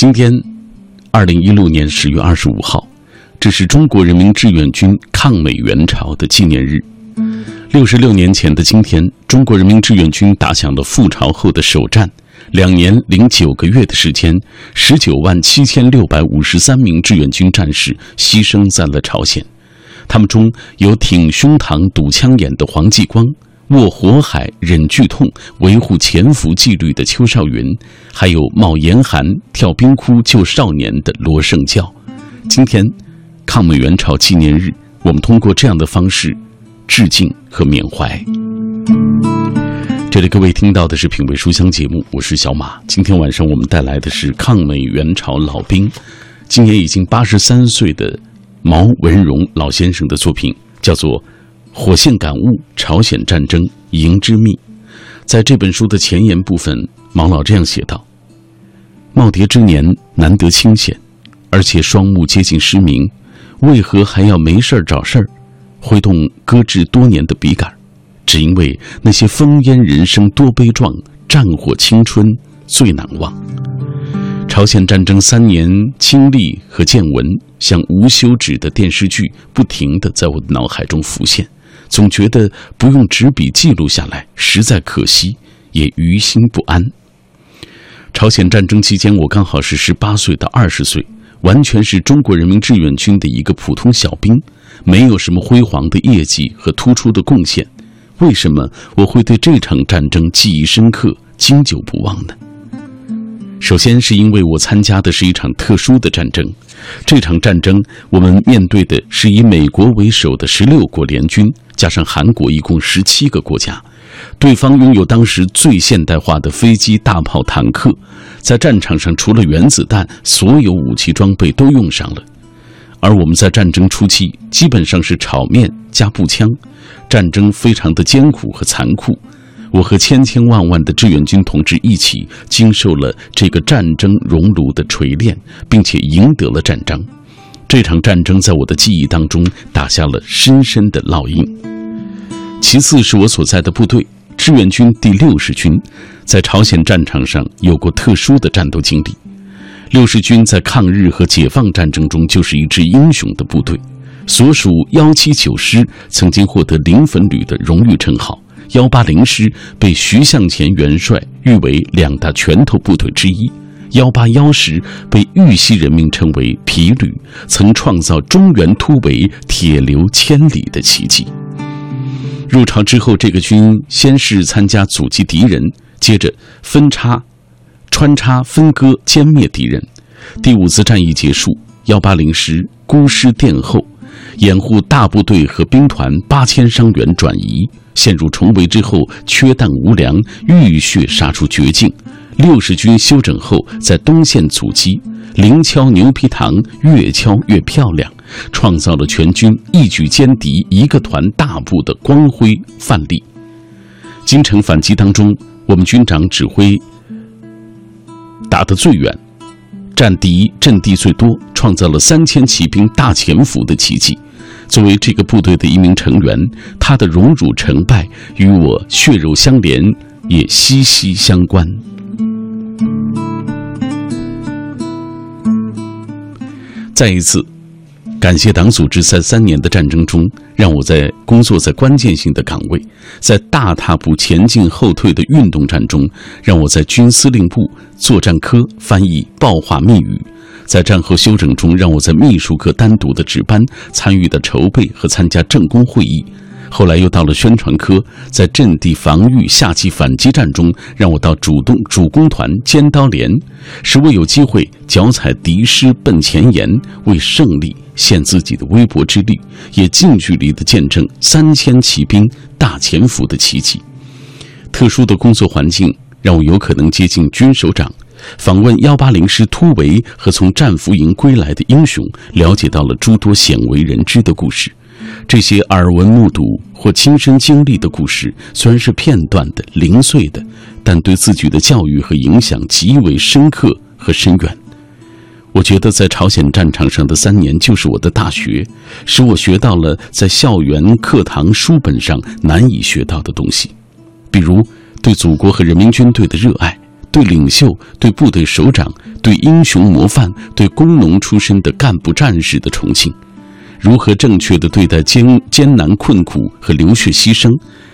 今天，二零一六年十月二十五号，这是中国人民志愿军抗美援朝的纪念日。六十六年前的今天，中国人民志愿军打响了复朝后的首战。两年零九个月的时间，十九万七千六百五十三名志愿军战士牺牲在了朝鲜。他们中有挺胸膛堵枪眼的黄继光，卧火海忍剧痛维护潜伏纪律的邱少云，还有冒严寒跳冰窟救少年的罗胜教。今天，抗美援朝纪念日，我们通过这样的方式致敬和缅怀。这里各位听到的是品味书香节目，我是小马。今天晚上我们带来的是抗美援朝老兵，今年已经八十三岁的毛文荣老先生的作品，叫做《火线感悟：朝鲜战争营之秘》。在这本书的前言部分，毛老这样写道：“耄耋之年难得清闲，而且双目接近失明，为何还要没事儿找事儿，挥动搁置多年的笔杆？”只因为那些烽烟人生多悲壮，战火青春最难忘。朝鲜战争三年经历和见闻，像无休止的电视剧，不停地在我的脑海中浮现。总觉得不用纸笔记录下来，实在可惜，也于心不安。朝鲜战争期间，我刚好是十八岁到二十岁，完全是中国人民志愿军的一个普通小兵，没有什么辉煌的业绩和突出的贡献。为什么我会对这场战争记忆深刻、经久不忘呢？首先是因为我参加的是一场特殊的战争，这场战争我们面对的是以美国为首的十六国联军，加上韩国一共十七个国家，对方拥有当时最现代化的飞机、大炮、坦克，在战场上除了原子弹，所有武器装备都用上了。而我们在战争初期基本上是炒面加步枪，战争非常的艰苦和残酷。我和千千万万的志愿军同志一起经受了这个战争熔炉的锤炼，并且赢得了战争。这场战争在我的记忆当中打下了深深的烙印。其次是我所在的部队志愿军第六十军，在朝鲜战场上有过特殊的战斗经历。六十军在抗日和解放战争中就是一支英雄的部队，所属幺七九师曾经获得零粉旅的荣誉称号，幺八零师被徐向前元帅誉为两大拳头部队之一，幺八幺师被豫西人民称为皮旅，曾创造中原突围铁流千里的奇迹。入朝之后，这个军先是参加阻击敌人，接着分叉。穿插分割歼灭敌人，第五次战役结束，幺八零师孤师殿后，掩护大部队和兵团八千伤员转移，陷入重围之后缺弹无粮，浴血杀出绝境。六十军休整后，在东线阻击，零敲牛皮糖，越敲越漂亮，创造了全军一举歼敌一个团大部的光辉范例。京城反击当中，我们军长指挥。打得最远，占敌阵地最多，创造了三千骑兵大潜伏的奇迹。作为这个部队的一名成员，他的荣辱成败与我血肉相连，也息息相关。再一次。感谢党组织在三年的战争中，让我在工作在关键性的岗位，在大踏步前进后退的运动战中，让我在军司令部作战科翻译报话密语，在战后休整中，让我在秘书科单独的值班，参与的筹备和参加政工会议。后来又到了宣传科，在阵地防御、夏季反击战中，让我到主动主攻团尖刀连，使我有机会脚踩敌师奔前沿，为胜利献自己的微薄之力，也近距离的见证三千骑兵大潜伏的奇迹。特殊的工作环境让我有可能接近军首长，访问幺八零师突围和从战俘营归来的英雄，了解到了诸多鲜为人知的故事。这些耳闻目睹或亲身经历的故事，虽然是片段的、零碎的，但对自己的教育和影响极为深刻和深远。我觉得在朝鲜战场上的三年就是我的大学，使我学到了在校园课堂书本上难以学到的东西，比如对祖国和人民军队的热爱，对领袖、对部队首长、对英雄模范、对工农出身的干部战士的崇敬，如何正确的对待艰艰难困苦和流血牺牲，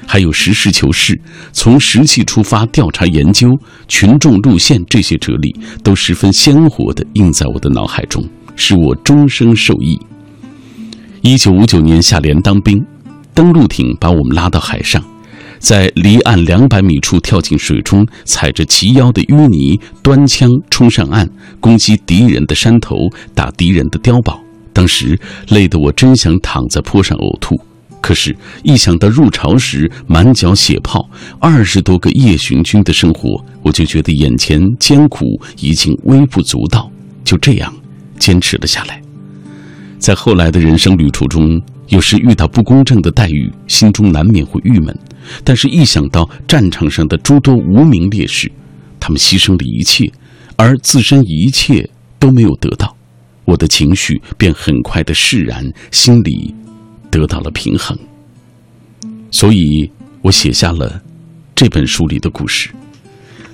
还有实事求是、从实际出发调查研究、群众路线这些哲理，都十分鲜活的印在我的脑海中，使我终生受益。一九五九年下连当兵，登陆艇把我们拉到海上。在离岸两百米处跳进水中，踩着齐腰的淤泥，端枪冲上岸，攻击敌人的山头，打敌人的碉堡。当时累得我真想躺在坡上呕吐，可是，一想到入朝时满脚血泡，二十多个夜巡军的生活，我就觉得眼前艰苦已经微不足道。就这样，坚持了下来。在后来的人生旅途中，有时遇到不公正的待遇，心中难免会郁闷。但是，一想到战场上的诸多无名烈士，他们牺牲了一切，而自身一切都没有得到，我的情绪便很快的释然，心里得到了平衡。所以我写下了这本书里的故事。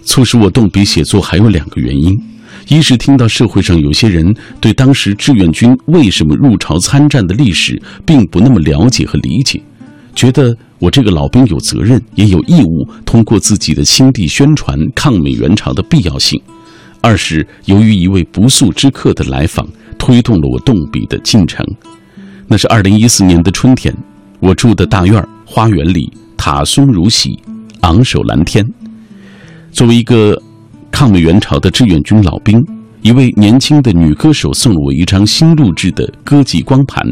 促使我动笔写作还有两个原因：一是听到社会上有些人对当时志愿军为什么入朝参战的历史并不那么了解和理解，觉得。我这个老兵有责任，也有义务通过自己的亲弟宣传抗美援朝的必要性。二是由于一位不速之客的来访，推动了我动笔的进程。那是二零一四年的春天，我住的大院花园里塔松如洗，昂首蓝天。作为一个抗美援朝的志愿军老兵，一位年轻的女歌手送了我一张新录制的歌集光盘。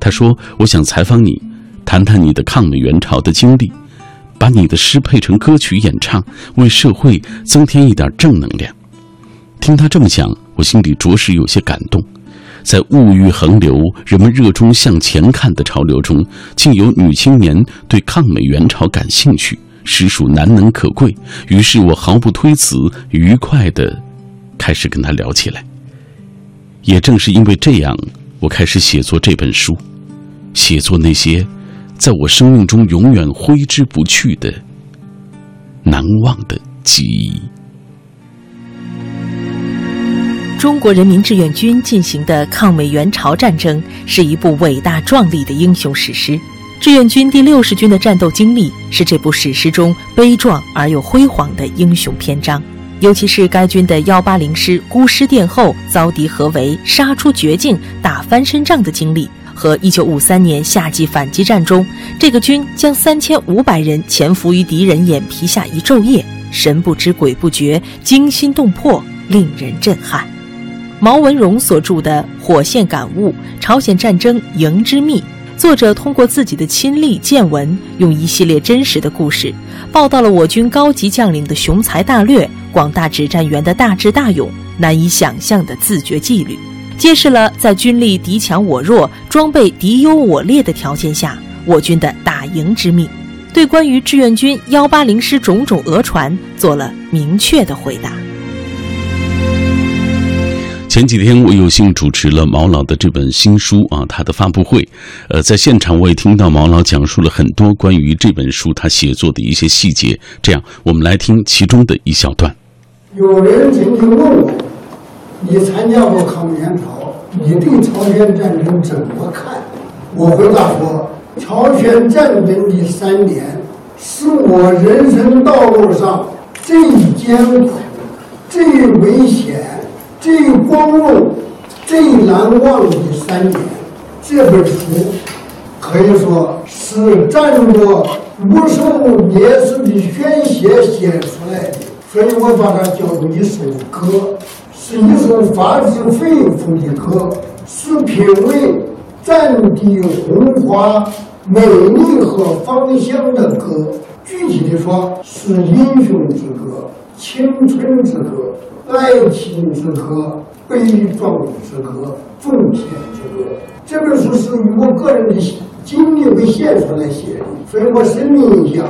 她说：“我想采访你。”谈谈你的抗美援朝的经历，把你的诗配成歌曲演唱，为社会增添一点正能量。听他这么讲，我心里着实有些感动。在物欲横流、人们热衷向前看的潮流中，竟有女青年对抗美援朝感兴趣，实属难能可贵。于是我毫不推辞，愉快地开始跟他聊起来。也正是因为这样，我开始写作这本书，写作那些。在我生命中永远挥之不去的难忘的记忆。中国人民志愿军进行的抗美援朝战争是一部伟大壮丽的英雄史诗。志愿军第六十军的战斗经历是这部史诗中悲壮而又辉煌的英雄篇章。尤其是该军的幺八零师孤师殿后，遭敌合围，杀出绝境，打翻身仗的经历。和一九五三年夏季反击战中，这个军将三千五百人潜伏于敌人眼皮下一昼夜，神不知鬼不觉，惊心动魄，令人震撼。毛文荣所著的《火线感悟：朝鲜战争营之秘》，作者通过自己的亲历见闻，用一系列真实的故事，报道了我军高级将领的雄才大略、广大指战员的大智大勇、难以想象的自觉纪律。揭示了在军力敌强我弱、装备敌优我劣的条件下，我军的打赢之秘，对关于志愿军幺八零师种种讹传做了明确的回答。前几天我有幸主持了毛老的这本新书啊，他的发布会，呃，在现场我也听到毛老讲述了很多关于这本书他写作的一些细节。这样，我们来听其中的一小段。有人曾经问我。你参加过抗美援朝，你对朝鲜战争怎么看？我回答说，朝鲜战争的三年是我人生道路上最艰苦、最危险、最光荣、最难忘的三年。这本书可以说是战过无数烈士的鲜血写出来的，所以我把它叫做一首歌。是一首发自肺腑的歌，是品味战地红花、美丽和芳香的歌。具体的说，是英雄之歌、青春之歌、爱情之歌、悲壮之歌、奉献之歌。这本书是以我个人的经历为线索来写的，所以我声明一下：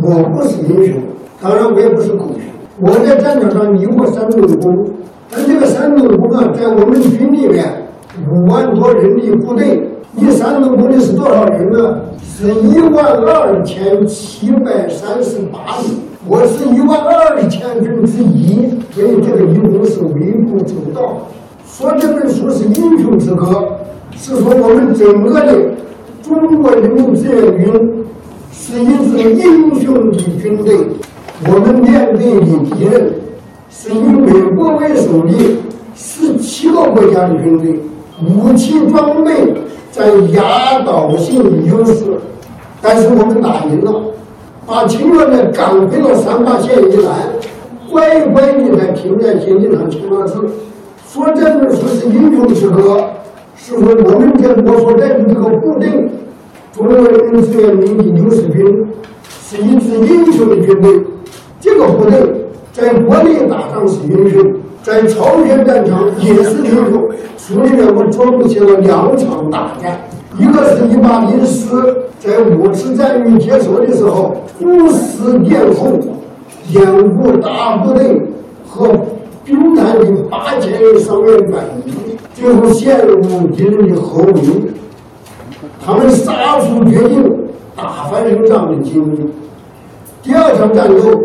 我不是英雄，当然我也不是狗熊。我在战场上立过三等功。但这个三等功啊，在我们军里面五万多人的部队，你三等功的是多少人呢？是一万二千七百三十八人。我是一万二千分之一，所以这个一共是微不足道。说这本书是英雄之歌，是说我们整个的中国人民志愿军是一支英雄的军队。我们面对的敌人是以美国为首的十七个国家的军队，武器装备在压倒性的优势，但是我们打赢了。把清末的赶回了三八线以南，乖乖的在停在军地上签了字。说这本书是英雄之歌，是说我们这我所在的这个部队，中国人民志愿军第六十军，是一支英雄的军队。这个部队在国内打仗是英雄，在朝鲜战场也是英雄。所以呢我专门写了两场大战。一个是一八零四，在五次战役结束的时候，虎视殿后，掩护大部队和兵团的八千人伤员转移，最后陷入敌人的后围。他们杀出决定打翻生仗的经历。第二场战斗，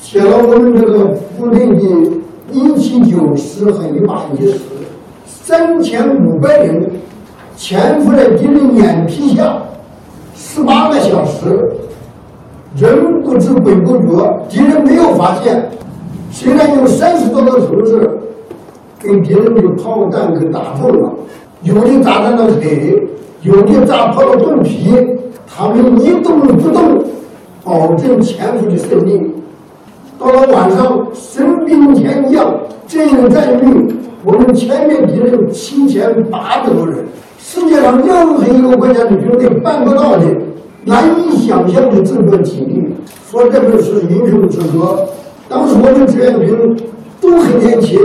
写了我们这个部队的一七九师和一八一师，三千五百人。潜伏在敌人眼皮下十八个小时，人不知鬼不觉，敌人没有发现。虽然有三十多个同志被敌人的炮弹给打中了，有的炸断了腿，有的炸破了肚皮，他们一动不动，保证潜伏的胜利。到了晚上，神兵天降，这个战役，我们歼灭敌人七千八百多人。世界上任何一个国家的军队办不到的，难以想象的这份体力。说这就是英雄之歌。当时我们志愿军都很年轻，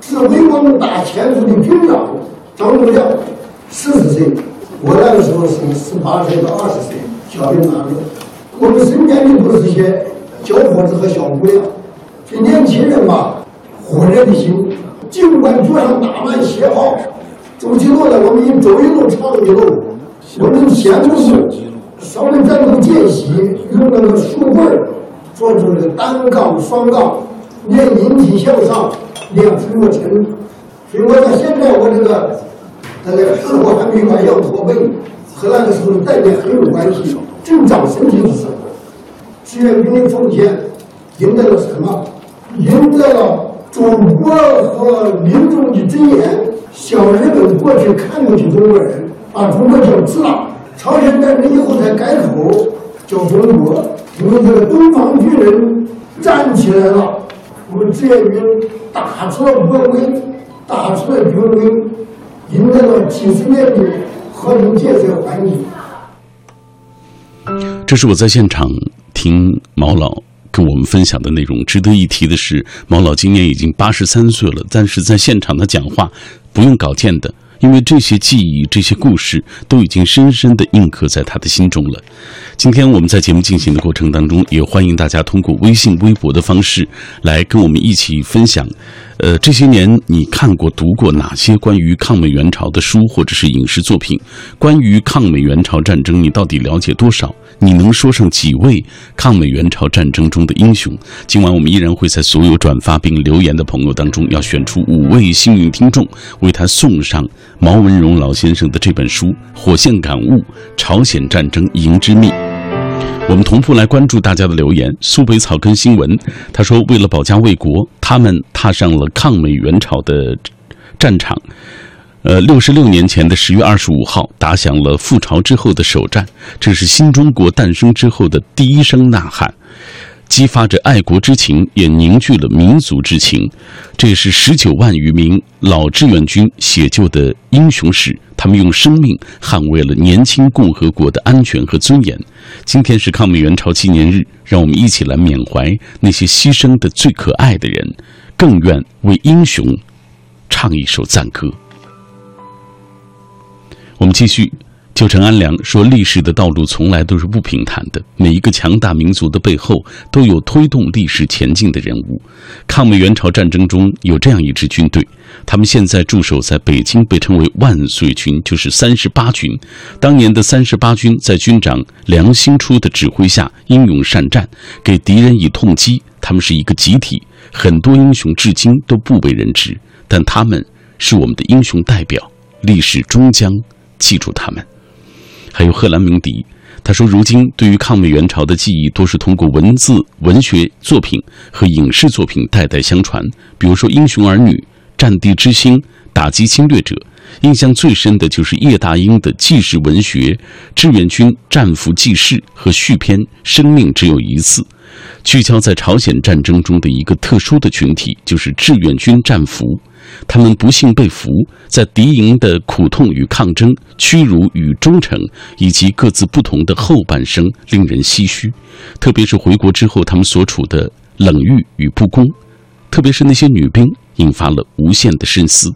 指挥我们打潜伏的军长张宗亮，四十岁，我那个时候是十八岁到二十岁，小兵哪里？我们身边的都是些小伙子和小姑娘，这年轻人嘛，火热的心，尽管桌上打满旗号。走起路来，我们一走一路唱一路。我们前头是稍微战斗间隙，用那个树棍儿做出的单杠、双杠，练引体向上，练俯卧撑。所以我到现在，我这个那个自我还没把腰驼背，和那个时候锻炼很有关系。正长身体的时候，志愿军的奉献赢得了什么？赢得了祖国和民众的尊严。小日本过去看不起中国人，把中国叫次了。朝鲜战争以后才改口叫中国，因为这个东方巨人站起来了，我们志愿军打出了国威，打出了军威，赢得了几十年的和平建设环境。这是我在现场听毛老跟我们分享的内容。值得一提的是，毛老今年已经八十三岁了，但是在现场的讲话。不用稿件的，因为这些记忆、这些故事都已经深深的印刻在他的心中了。今天我们在节目进行的过程当中，也欢迎大家通过微信、微博的方式来跟我们一起分享。呃，这些年你看过、读过哪些关于抗美援朝的书或者是影视作品？关于抗美援朝战争，你到底了解多少？你能说上几位抗美援朝战争中的英雄？今晚我们依然会在所有转发并留言的朋友当中，要选出五位幸运听众，为他送上毛文荣老先生的这本书《火线感悟：朝鲜战争营之秘》。我们同步来关注大家的留言。苏北草根新闻他说：“为了保家卫国，他们踏上了抗美援朝的战场。呃，六十六年前的十月二十五号，打响了复朝之后的首战。这是新中国诞生之后的第一声呐喊。”激发着爱国之情，也凝聚了民族之情。这是十九万余名老志愿军写就的英雄史。他们用生命捍卫了年轻共和国的安全和尊严。今天是抗美援朝纪念日，让我们一起来缅怀那些牺牲的最可爱的人，更愿为英雄唱一首赞歌。我们继续。旧陈安良说：“历史的道路从来都是不平坦的，每一个强大民族的背后都有推动历史前进的人物。抗美援朝战争中有这样一支军队，他们现在驻守在北京，被称为万岁军，就是三十八军。当年的三十八军在军长梁兴初的指挥下，英勇善战，给敌人以痛击。他们是一个集体，很多英雄至今都不为人知，但他们是我们的英雄代表，历史终将记住他们。还有贺兰鸣笛，他说：“如今对于抗美援朝的记忆，多是通过文字、文学作品和影视作品代代相传。比如说《英雄儿女》《战地之星》《打击侵略者》，印象最深的就是叶大鹰的纪实文学《志愿军战俘记事》和续篇《生命只有一次》，聚焦在朝鲜战争中的一个特殊的群体，就是志愿军战俘。”他们不幸被俘，在敌营的苦痛与抗争、屈辱与忠诚，以及各自不同的后半生，令人唏嘘。特别是回国之后，他们所处的冷遇与不公，特别是那些女兵，引发了无限的深思。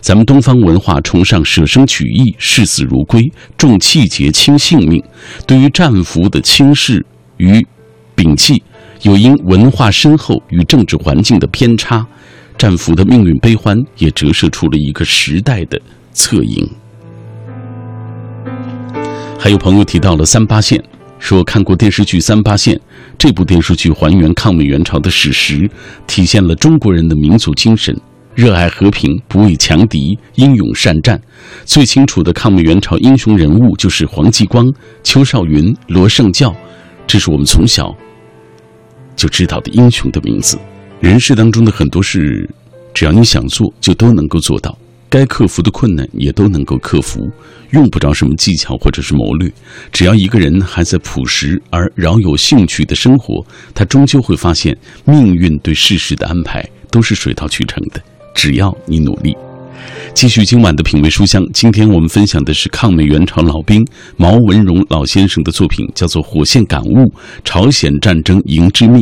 咱们东方文化崇尚舍生取义、视死如归，重气节轻性命，对于战俘的轻视与摒弃，又因文化深厚与政治环境的偏差。战俘的命运悲欢，也折射出了一个时代的侧影。还有朋友提到了三八线，说看过电视剧《三八线》，这部电视剧还原抗美援朝的史实，体现了中国人的民族精神，热爱和平，不畏强敌，英勇善战。最清楚的抗美援朝英雄人物就是黄继光、邱少云、罗盛教，这是我们从小就知道的英雄的名字。人世当中的很多事，只要你想做，就都能够做到。该克服的困难也都能够克服，用不着什么技巧或者是谋略。只要一个人还在朴实而饶有兴趣的生活，他终究会发现，命运对世事的安排都是水到渠成的。只要你努力。继续今晚的品味书香，今天我们分享的是抗美援朝老兵毛文荣老先生的作品，叫做《火线感悟：朝鲜战争营之秘》。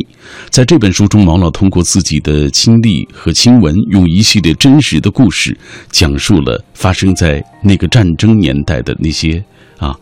在这本书中，毛老通过自己的亲历和亲闻，用一系列真实的故事，讲述了发生在那个战争年代的那些啊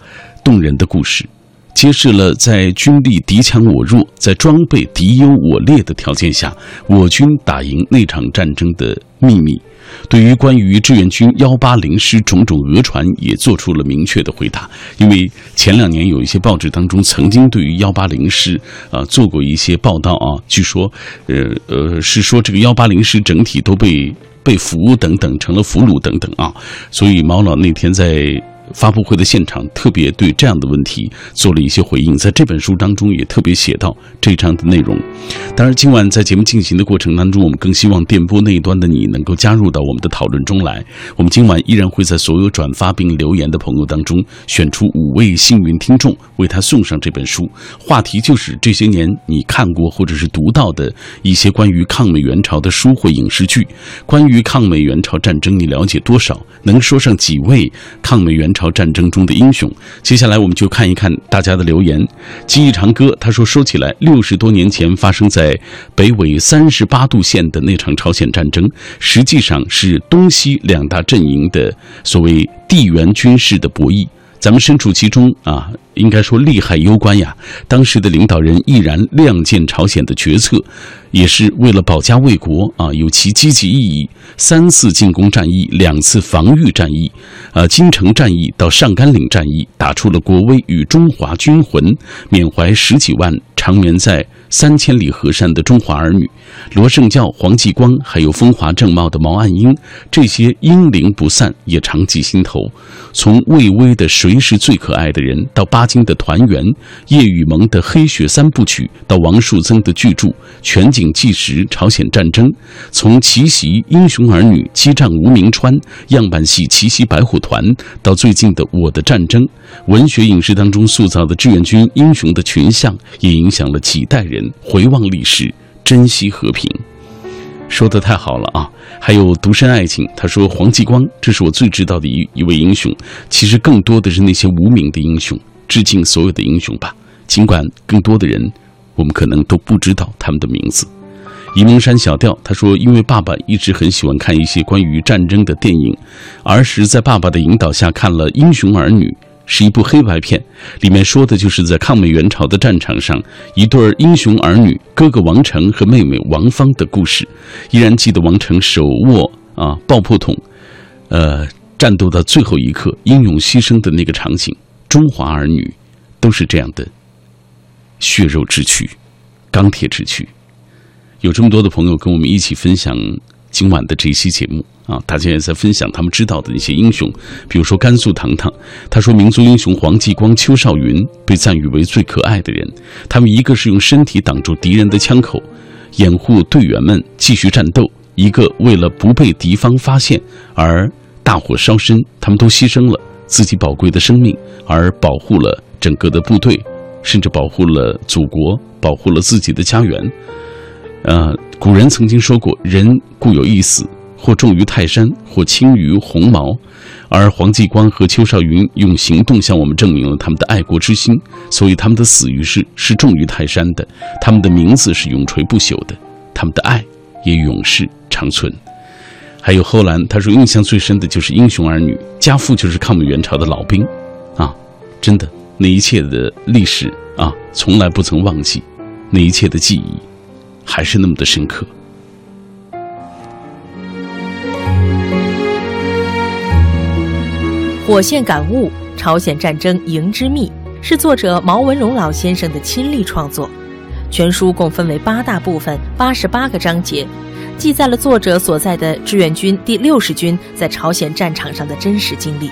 动人的故事，揭示了在军力敌强我弱，在装备敌优我劣的条件下，我军打赢那场战争的秘密。对于关于志愿军幺八零师种种讹传，也做出了明确的回答。因为前两年有一些报纸当中曾经对于幺八零师啊做过一些报道啊，据说，呃呃是说这个幺八零师整体都被被俘等等成了俘虏等等啊，所以毛老那天在。发布会的现场特别对这样的问题做了一些回应，在这本书当中也特别写到这章的内容。当然，今晚在节目进行的过程当中，我们更希望电波那一端的你能够加入到我们的讨论中来。我们今晚依然会在所有转发并留言的朋友当中选出五位幸运听众，为他送上这本书。话题就是这些年你看过或者是读到的一些关于抗美援朝的书或影视剧。关于抗美援朝战争，你了解多少？能说上几位抗美援朝？朝战争中的英雄，接下来我们就看一看大家的留言。记忆长歌他说：“说起来，六十多年前发生在北纬三十八度线的那场朝鲜战争，实际上是东西两大阵营的所谓地缘军事的博弈。咱们身处其中啊，应该说利害攸关呀。当时的领导人毅然亮剑朝鲜的决策。”也是为了保家卫国啊，有其积极意义。三次进攻战役，两次防御战役，呃，金城战役到上甘岭战役，打出了国威与中华军魂，缅怀十几万长眠在三千里河山的中华儿女，罗胜教、黄继光，还有风华正茂的毛岸英，这些英灵不散，也常记心头。从魏巍的《谁是最可爱的人》，到巴金的《团圆》，叶雨蒙的《黑雪三部曲》，到王树增的巨著《全景》。纪实朝鲜战争，从奇袭英雄儿女激战无名川样板戏奇袭白虎团，到最近的我的战争，文学影视当中塑造的志愿军英雄的群像，也影响了几代人回望历史，珍惜和平。说的太好了啊！还有独身爱情，他说黄继光，这是我最知道的一一位英雄。其实更多的是那些无名的英雄，致敬所有的英雄吧。尽管更多的人。我们可能都不知道他们的名字。沂蒙山小调他说：“因为爸爸一直很喜欢看一些关于战争的电影，儿时在爸爸的引导下看了《英雄儿女》，是一部黑白片，里面说的就是在抗美援朝的战场上，一对英雄儿女，哥哥王成和妹妹王芳的故事。依然记得王成手握啊，爆破筒，呃，战斗到最后一刻，英勇牺牲的那个场景，中华儿女都是这样的，血肉之躯，钢铁之躯。有这么多的朋友跟我们一起分享今晚的这一期节目啊，大家也在分享他们知道的那些英雄，比如说甘肃糖糖，他说民族英雄黄继光、邱少云被赞誉为最可爱的人，他们一个是用身体挡住敌人的枪口，掩护队员们继续战斗。一个为了不被敌方发现而大火烧身，他们都牺牲了自己宝贵的生命，而保护了整个的部队，甚至保护了祖国，保护了自己的家园。呃，古人曾经说过：“人固有一死，或重于泰山，或轻于鸿毛。”而黄继光和邱少云用行动向我们证明了他们的爱国之心，所以他们的死于世是重于泰山的，他们的名字是永垂不朽的，他们的爱也永世。长存，还有后兰，他说印象最深的就是英雄儿女，家父就是抗美援朝的老兵，啊，真的，那一切的历史啊，从来不曾忘记，那一切的记忆，还是那么的深刻。火线感悟：朝鲜战争营之秘，是作者毛文荣老先生的亲历创作，全书共分为八大部分，八十八个章节。记载了作者所在的志愿军第六十军在朝鲜战场上的真实经历。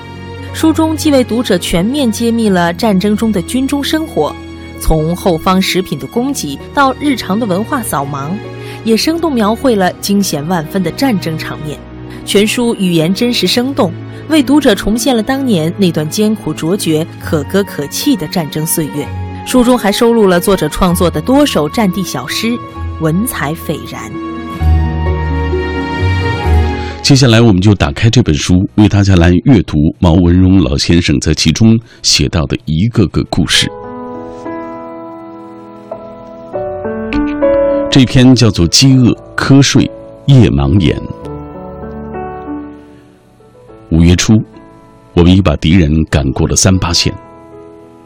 书中既为读者全面揭秘了战争中的军中生活，从后方食品的供给到日常的文化扫盲，也生动描绘了惊险万分的战争场面。全书语言真实生动，为读者重现了当年那段艰苦卓绝、可歌可泣的战争岁月。书中还收录了作者创作的多首战地小诗，文采斐然。接下来，我们就打开这本书，为大家来阅读毛文荣老先生在其中写到的一个个故事。这篇叫做《饥饿、瞌睡、夜盲眼》。五月初，我们已把敌人赶过了三八线。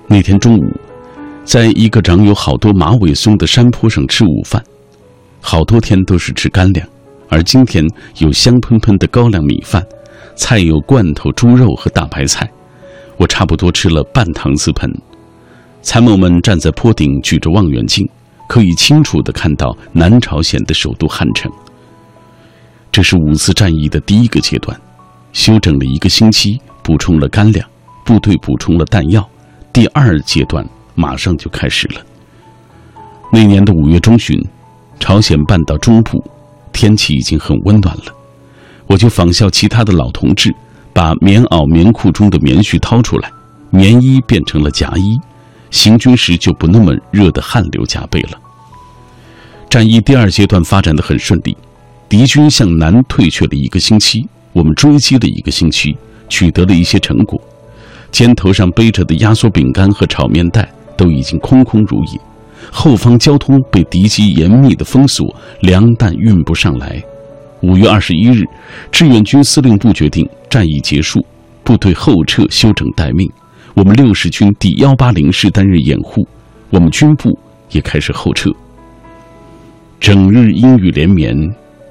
那天中午，在一个长有好多马尾松的山坡上吃午饭，好多天都是吃干粮。而今天有香喷喷的高粱米饭，菜有罐头猪肉和大白菜，我差不多吃了半搪瓷盆。参谋们站在坡顶，举着望远镜，可以清楚地看到南朝鲜的首都汉城。这是五次战役的第一个阶段，休整了一个星期，补充了干粮，部队补充了弹药。第二阶段马上就开始了。那年的五月中旬，朝鲜半岛中部。天气已经很温暖了，我就仿效其他的老同志，把棉袄、棉裤中的棉絮掏出来，棉衣变成了夹衣，行军时就不那么热得汗流浃背了。战役第二阶段发展的很顺利，敌军向南退却了一个星期，我们追击了一个星期，取得了一些成果，肩头上背着的压缩饼干和炒面袋都已经空空如也。后方交通被敌机严密的封锁，粮弹运不上来。五月二十一日，志愿军司令部决定战役结束，部队后撤休整待命。我们六十军第幺八零师担任掩护，我们军部也开始后撤。整日阴雨连绵，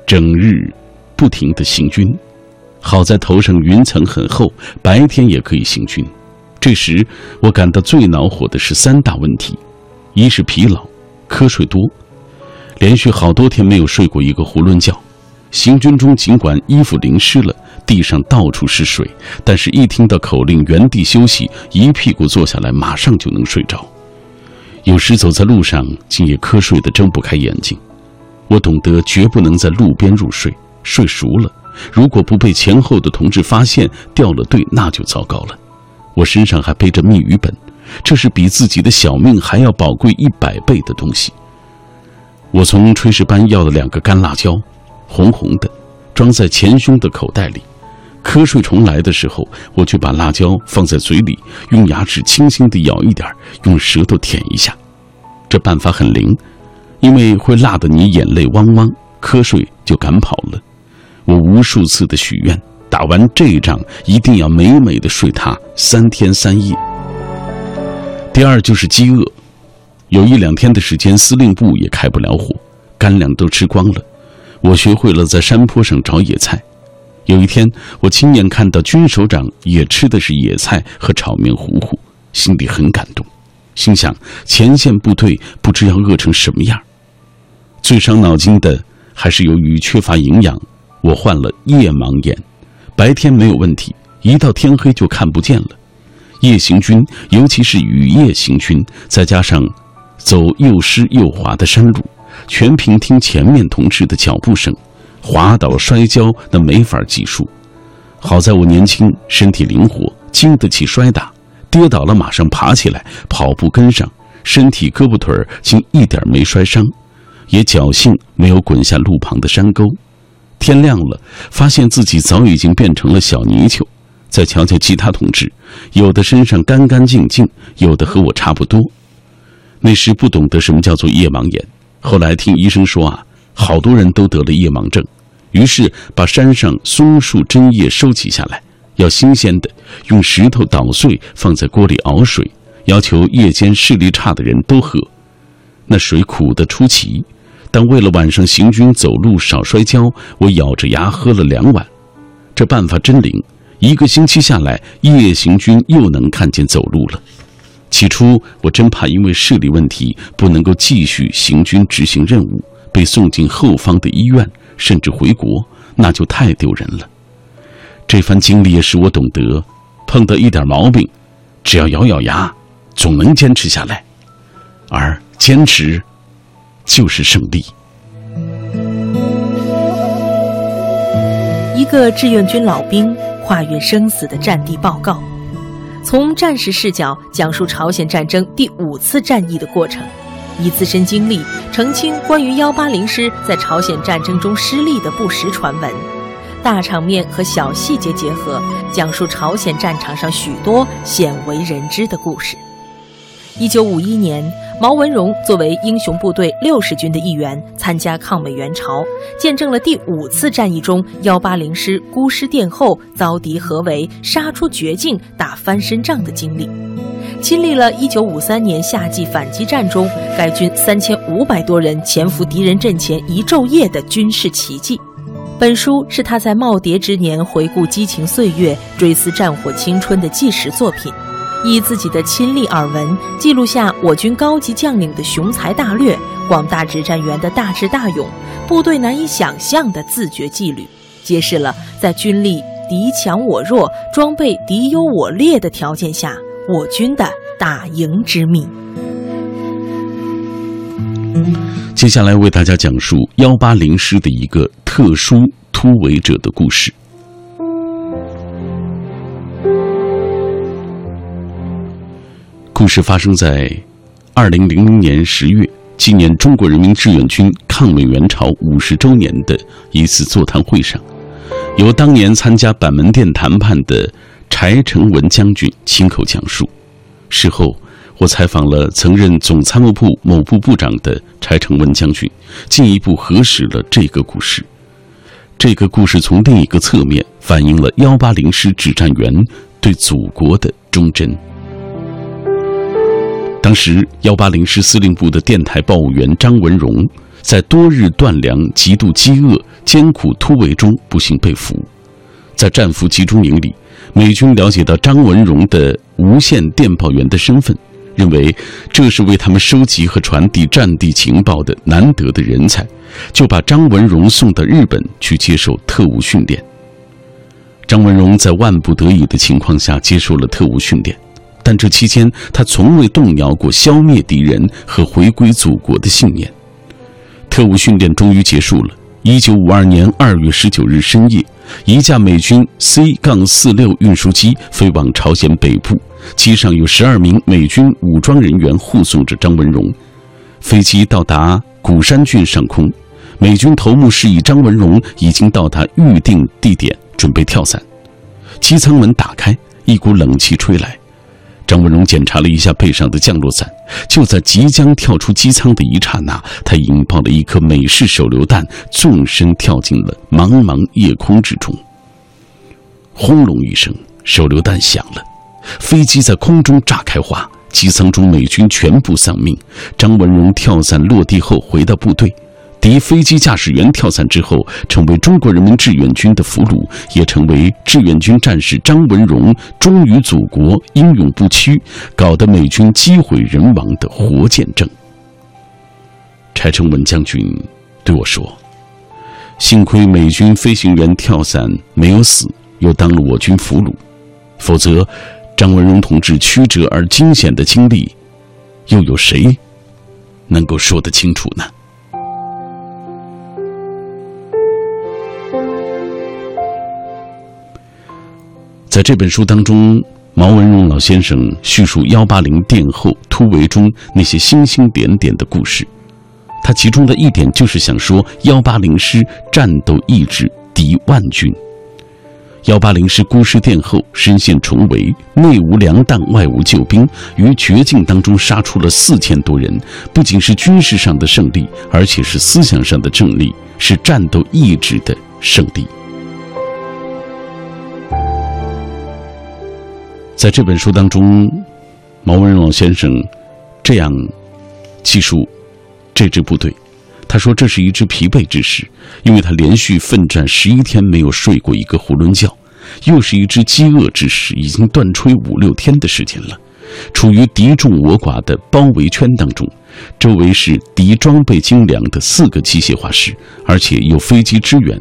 整日不停的行军。好在头上云层很厚，白天也可以行军。这时我感到最恼火的是三大问题。一是疲劳，瞌睡多，连续好多天没有睡过一个囫囵觉。行军中尽管衣服淋湿了，地上到处是水，但是一听到口令，原地休息，一屁股坐下来，马上就能睡着。有时走在路上，竟也瞌睡的睁不开眼睛。我懂得绝不能在路边入睡，睡熟了，如果不被前后的同志发现掉了队，那就糟糕了。我身上还背着密语本。这是比自己的小命还要宝贵一百倍的东西。我从炊事班要了两个干辣椒，红红的，装在前胸的口袋里。瞌睡虫来的时候，我就把辣椒放在嘴里，用牙齿轻轻地咬一点，用舌头舔一下。这办法很灵，因为会辣得你眼泪汪汪，瞌睡就赶跑了。我无数次的许愿，打完这一仗一定要美美的睡它三天三夜。第二就是饥饿，有一两天的时间，司令部也开不了火，干粮都吃光了。我学会了在山坡上找野菜，有一天，我亲眼看到军首长也吃的是野菜和炒面糊糊，心里很感动，心想前线部队不知要饿成什么样。最伤脑筋的还是由于缺乏营养，我患了夜盲眼，白天没有问题，一到天黑就看不见了。夜行军，尤其是雨夜行军，再加上走又湿又滑的山路，全凭听前面同志的脚步声。滑倒摔跤那没法计数，好在我年轻，身体灵活，经得起摔打，跌倒了马上爬起来，跑步跟上，身体胳膊腿儿竟一点没摔伤，也侥幸没有滚下路旁的山沟。天亮了，发现自己早已经变成了小泥鳅。再瞧瞧其他同志，有的身上干干净净，有的和我差不多。那时不懂得什么叫做夜盲眼，后来听医生说啊。好多人都得了夜盲症，于是把山上松树针叶收集下来，要新鲜的，用石头捣碎放在锅里熬水，要求夜间视力差的人都喝。那水苦得出奇，但为了晚上行军走路少摔跤，我咬着牙喝了两碗。这办法真灵，一个星期下来，夜行军又能看见走路了。起初我真怕因为视力问题不能够继续行军执行任务。被送进后方的医院，甚至回国，那就太丢人了。这番经历也使我懂得，碰到一点毛病，只要咬咬牙，总能坚持下来。而坚持，就是胜利。一个志愿军老兵跨越生死的战地报告，从战士视角讲述朝鲜战争第五次战役的过程。以自身经历澄清关于幺八零师在朝鲜战争中失利的不实传闻，大场面和小细节结合，讲述朝鲜战场上许多鲜为人知的故事。一九五一年，毛文荣作为英雄部队六十军的一员，参加抗美援朝，见证了第五次战役中幺八零师孤师殿后，遭敌合围，杀出绝境，打翻身仗的经历。亲历了1953年夏季反击战中，该军3500多人潜伏敌人阵前一昼夜的军事奇迹。本书是他在耄耋之年回顾激情岁月、追思战火青春的纪实作品，以自己的亲历耳闻，记录下我军高级将领的雄才大略、广大指战员的大智大勇、部队难以想象的自觉纪律，揭示了在军力敌强我弱、装备敌优我劣的条件下。我军的打赢之秘。接下来为大家讲述幺八零师的一个特殊突围者的故事。故事发生在二零零零年十月，纪念中国人民志愿军抗美援朝五十周年的一次座谈会上，由当年参加板门店谈判的。柴成文将军亲口讲述。事后，我采访了曾任总参谋部某部部长的柴成文将军，进一步核实了这个故事。这个故事从另一个侧面反映了幺八零师指战员对祖国的忠贞。当时，幺八零师司令部的电台报务员张文荣在多日断粮、极度饥饿、艰苦突围中不幸被俘，在战俘集中营里。美军了解到张文荣的无线电报员的身份，认为这是为他们收集和传递战地情报的难得的人才，就把张文荣送到日本去接受特务训练。张文荣在万不得已的情况下接受了特务训练，但这期间他从未动摇过消灭敌人和回归祖国的信念。特务训练终于结束了。一九五二年二月十九日深夜。一架美军 C- 杠四六运输机飞往朝鲜北部，机上有十二名美军武装人员护送着张文荣。飞机到达古山郡上空，美军头目示意张文荣已经到达预定地点，准备跳伞。机舱门打开，一股冷气吹来。张文荣检查了一下背上的降落伞，就在即将跳出机舱的一刹那，他引爆了一颗美式手榴弹，纵身跳进了茫茫夜空之中。轰隆一声，手榴弹响了，飞机在空中炸开花，机舱中美军全部丧命。张文荣跳伞落地后回到部队，敌飞机驾驶员跳伞之后，成为中国人民志愿军的俘虏，也成为志愿军战士张文荣忠于祖国、英勇不屈，搞得美军机毁人亡的活见证。柴成文将军对我说：“幸亏美军飞行员跳伞没有死，又当了我军俘虏，否则，张文荣同志曲折而惊险的经历，又有谁能够说得清楚呢？”在这本书当中，毛文荣老先生叙述幺八零殿后突围中那些星星点点的故事。他其中的一点就是想说，幺八零师战斗意志敌万军。幺八零师孤师殿后，身陷重围，内无粮弹，外无救兵，于绝境当中杀出了四千多人，不仅是军事上的胜利，而且是思想上的胜利，是战斗意志的胜利。在这本书当中，毛文龙先生这样记述这支部队。他说：“这是一支疲惫之师，因为他连续奋战十一天没有睡过一个囫囵觉；又是一支饥饿之师，已经断炊五六天的时间了，处于敌众我寡的包围圈当中，周围是敌装备精良的四个机械化师，而且有飞机支援。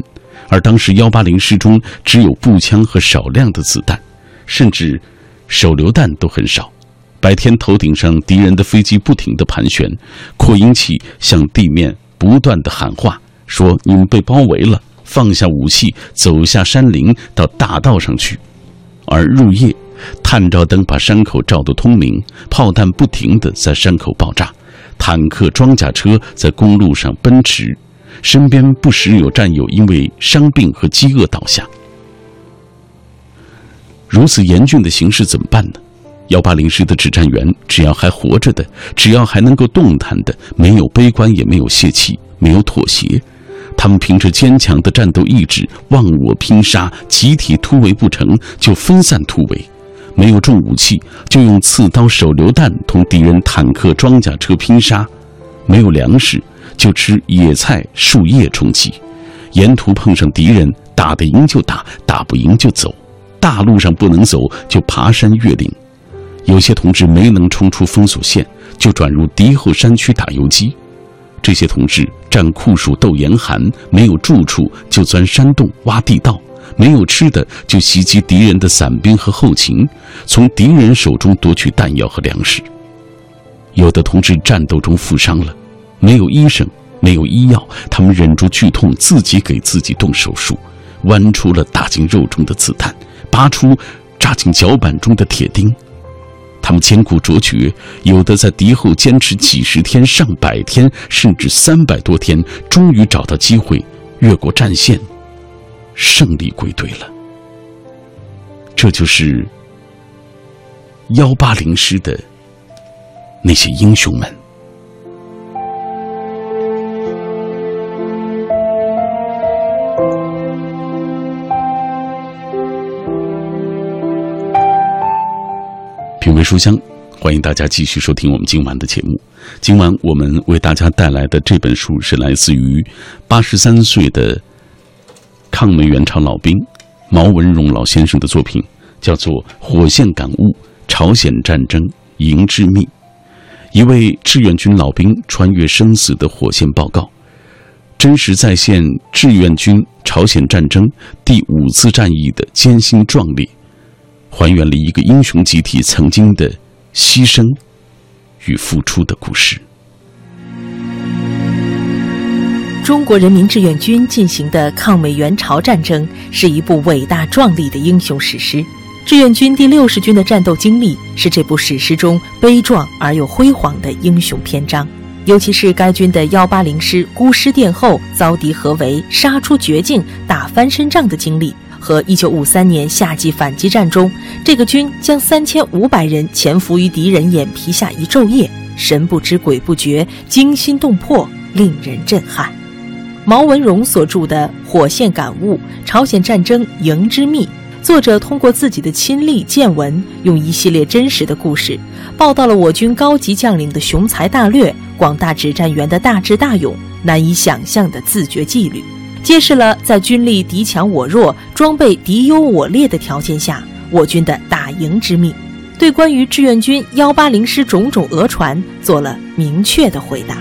而当时幺八零师中只有步枪和少量的子弹，甚至……”手榴弹都很少，白天头顶上敌人的飞机不停地盘旋，扩音器向地面不断地喊话，说：“你们被包围了，放下武器，走下山林，到大道上去。”而入夜，探照灯把山口照得通明，炮弹不停地在山口爆炸，坦克、装甲车在公路上奔驰，身边不时有战友因为伤病和饥饿倒下。如此严峻的形势怎么办呢？幺八零师的指战员，只要还活着的，只要还能够动弹的，没有悲观，也没有泄气，没有妥协，他们凭着坚强的战斗意志，忘我拼杀，集体突围不成就分散突围，没有重武器就用刺刀、手榴弹同敌人坦克、装甲车拼杀，没有粮食就吃野菜、树叶充饥，沿途碰上敌人，打得赢就打，打不赢就走。大路上不能走，就爬山越岭；有些同志没能冲出封锁线，就转入敌后山区打游击。这些同志战酷暑斗严寒，没有住处就钻山洞挖地道，没有吃的就袭击敌人的伞兵和后勤，从敌人手中夺取弹药和粮食。有的同志战斗中负伤了，没有医生，没有医药，他们忍住剧痛，自己给自己动手术，剜出了打进肉中的子弹。拔出扎进脚板中的铁钉，他们艰苦卓绝，有的在敌后坚持几十天、上百天，甚至三百多天，终于找到机会越过战线，胜利归队了。这就是幺八零师的那些英雄们。品味书香，欢迎大家继续收听我们今晚的节目。今晚我们为大家带来的这本书是来自于八十三岁的抗美援朝老兵毛文荣老先生的作品，叫做《火线感悟：朝鲜战争营之秘》。一位志愿军老兵穿越生死的火线报告，真实再现志愿军朝鲜战争第五次战役的艰辛壮烈。还原了一个英雄集体曾经的牺牲与付出的故事。中国人民志愿军进行的抗美援朝战争是一部伟大壮丽的英雄史诗。志愿军第六十军的战斗经历是这部史诗中悲壮而又辉煌的英雄篇章。尤其是该军的幺八零师孤师殿后，遭敌合围，杀出绝境，打翻身仗的经历。和一九五三年夏季反击战中，这个军将三千五百人潜伏于敌人眼皮下一昼夜，神不知鬼不觉，惊心动魄，令人震撼。毛文荣所著的《火线感悟：朝鲜战争营之秘》，作者通过自己的亲历见闻，用一系列真实的故事，报道了我军高级将领的雄才大略、广大指战员的大智大勇、难以想象的自觉纪律，揭示了在军力敌强我弱、装备敌优我劣的条件下，我军的打赢之秘。对关于志愿军幺八零师种种讹传做了明确的回答。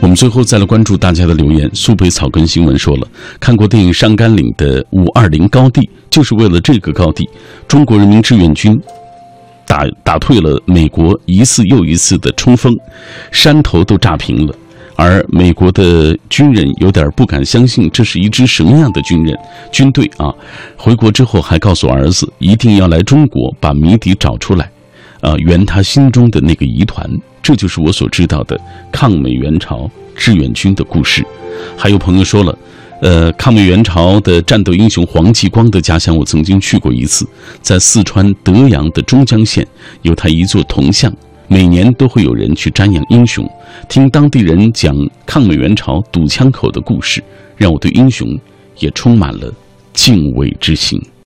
我们最后再来关注大家的留言。苏北草根新闻说了，看过电影《上甘岭》的五二零高地，就是为了这个高地，中国人民志愿军打打退了美国一次又一次的冲锋，山头都炸平了。而美国的军人有点不敢相信，这是一支什么样的军人军队啊？回国之后还告诉儿子，一定要来中国把谜底找出来，啊，圆他心中的那个疑团。这就是我所知道的抗美援朝志愿军的故事。还有朋友说了，呃，抗美援朝的战斗英雄黄继光的家乡，我曾经去过一次，在四川德阳的中江县，有他一座铜像。每年都会有人去瞻仰英雄，听当地人讲抗美援朝堵枪口的故事，让我对英雄也充满了敬畏之心。